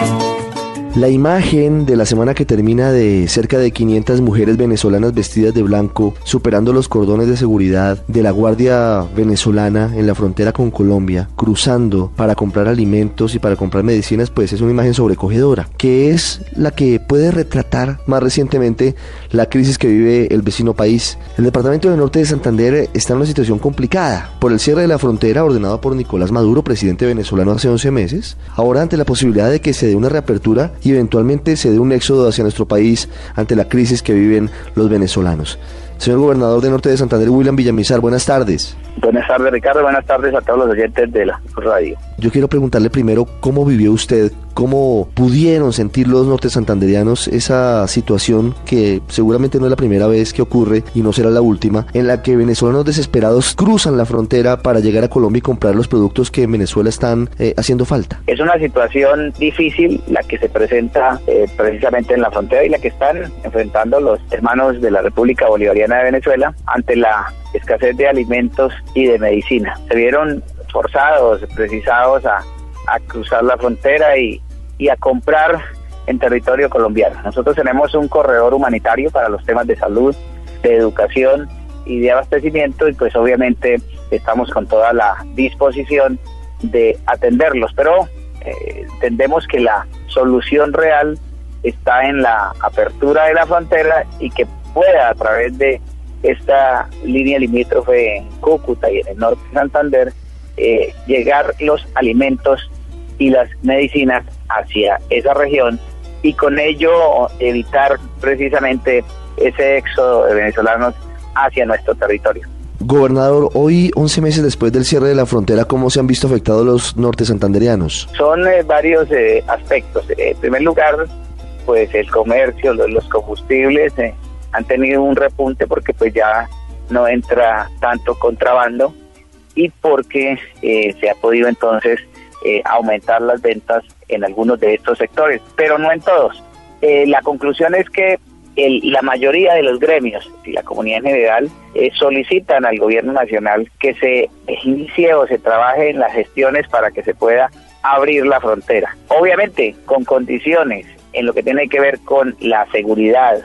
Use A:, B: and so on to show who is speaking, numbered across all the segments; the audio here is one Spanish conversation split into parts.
A: Thank you. La imagen de la semana que termina de cerca de 500 mujeres venezolanas vestidas de blanco superando los cordones de seguridad de la Guardia Venezolana en la frontera con Colombia, cruzando para comprar alimentos y para comprar medicinas, pues es una imagen sobrecogedora, que es la que puede retratar más recientemente la crisis que vive el vecino país. El departamento del norte de Santander está en una situación complicada por el cierre de la frontera ordenado por Nicolás Maduro, presidente venezolano hace 11 meses. Ahora ante la posibilidad de que se dé una reapertura y eventualmente se dé un éxodo hacia nuestro país ante la crisis que viven los venezolanos. Señor gobernador de Norte de Santander, William Villamizar, buenas tardes.
B: Buenas tardes, Ricardo. Buenas tardes a todos los oyentes de la radio.
A: Yo quiero preguntarle primero cómo vivió usted, cómo pudieron sentir los norte santanderianos esa situación que seguramente no es la primera vez que ocurre y no será la última, en la que venezolanos desesperados cruzan la frontera para llegar a Colombia y comprar los productos que en Venezuela están eh, haciendo falta.
B: Es una situación difícil la que se presenta eh, precisamente en la frontera y la que están enfrentando los hermanos de la República Bolivariana de Venezuela ante la escasez de alimentos y de medicina. Se vieron forzados, precisados a, cruzar la frontera y, a comprar en territorio colombiano. Nosotros tenemos un corredor humanitario para los temas de salud, de educación y de abastecimiento y pues obviamente estamos con toda la disposición de atenderlos, pero eh, entendemos que la solución real está en la apertura de la frontera y que pueda a través de esta línea limítrofe en Cúcuta y en el norte de Santander eh, llegar los alimentos y las medicinas hacia esa región y con ello evitar precisamente ese éxodo de venezolanos hacia nuestro territorio.
A: Gobernador, hoy, 11 meses después del cierre de la frontera, ¿cómo se han visto afectados los norte santanderianos?
B: Son eh, varios eh, aspectos. en primer lugar, pues el comercio, los, combustibles han tenido un repunte porque pues ya no entra tanto contrabando y porque eh, se ha podido entonces eh, aumentar las ventas en algunos de estos sectores, pero no en todos. Eh, la conclusión es que la mayoría de los gremios y la comunidad en general solicitan al gobierno nacional que se inicie o se trabaje en las gestiones para que se pueda abrir la frontera. Obviamente con condiciones en lo que tiene que ver con la seguridad,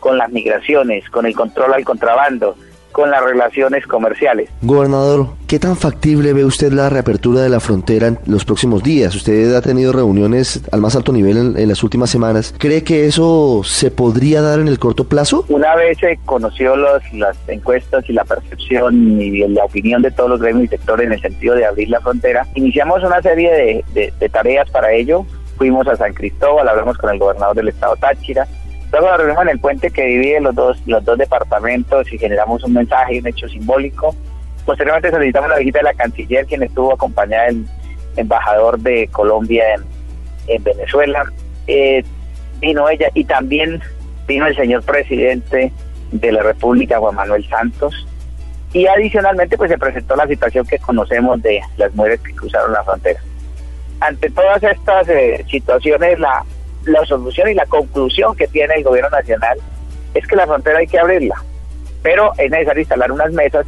B: con las migraciones, con el control al contrabando, con las relaciones comerciales.
A: Gobernador, ¿qué tan factible ve usted la reapertura de la frontera en los próximos días? Usted ha tenido reuniones al más alto nivel en, las últimas semanas. ¿Cree que eso se podría dar en el corto plazo?
B: Una vez se conoció los, las encuestas y la percepción y la opinión de todos los gremios y sectores en el sentido de abrir la frontera, iniciamos una serie de, de tareas para ello. Fuimos a San Cristóbal, hablamos con el gobernador del estado Táchira, Luego la reunimos en el puente que divide los dos, los dos departamentos y generamos un mensaje un hecho simbólico. Posteriormente solicitamos la visita de la canciller, quien estuvo acompañada del embajador de Colombia en, Venezuela. Eh, vino ella y también vino el señor presidente de la República, Juan Manuel Santos. Y adicionalmente pues se presentó la situación que conocemos de las mujeres que cruzaron la frontera. Ante todas estas eh, situaciones, la la solución y la conclusión que tiene el gobierno nacional es que la frontera hay que abrirla, pero es necesario instalar unas mesas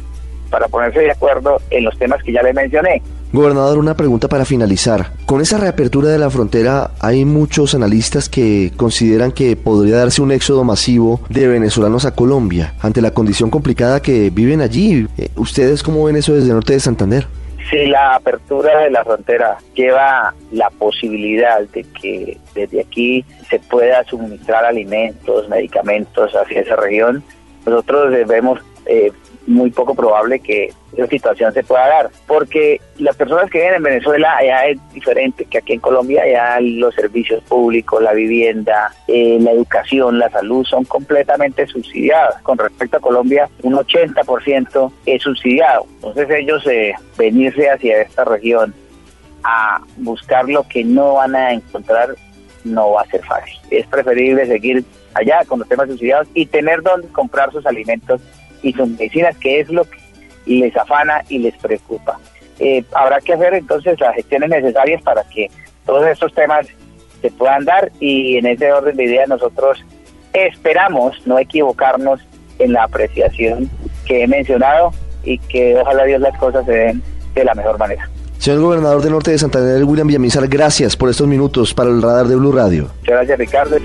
B: para ponerse de acuerdo en los temas que ya le mencioné.
A: Gobernador, una pregunta para finalizar. Con esa reapertura de la frontera, hay muchos analistas que consideran que podría darse un éxodo masivo de venezolanos a Colombia, ante la condición complicada que viven allí. Eh, ¿Ustedes cómo ven eso desde el norte de Santander?
B: Si la apertura de la frontera lleva la posibilidad de que desde aquí se pueda suministrar alimentos, medicamentos hacia esa región, nosotros debemos eh, muy poco probable que esa situación se pueda dar, porque las personas que viven en Venezuela allá es diferente que aquí en Colombia, ya los servicios públicos, la vivienda, eh, la educación, la salud son completamente subsidiadas. Con respecto a Colombia, un 80% es subsidiado. Entonces ellos eh, venirse hacia esta región a buscar lo que no van a encontrar no va a ser fácil. Es preferible seguir allá con los temas subsidiados y tener donde comprar sus alimentos y sus medicinas, que es lo que les afana y les preocupa. Eh, habrá que hacer entonces las gestiones necesarias para que todos estos temas se puedan dar y en ese orden de ideas nosotros esperamos no equivocarnos en la apreciación que he mencionado y que ojalá Dios las cosas se den de la mejor manera.
A: Señor gobernador del norte de Santander, William Villamizar, gracias por estos minutos para el radar de Blue Radio.
B: Muchas gracias, Ricardo.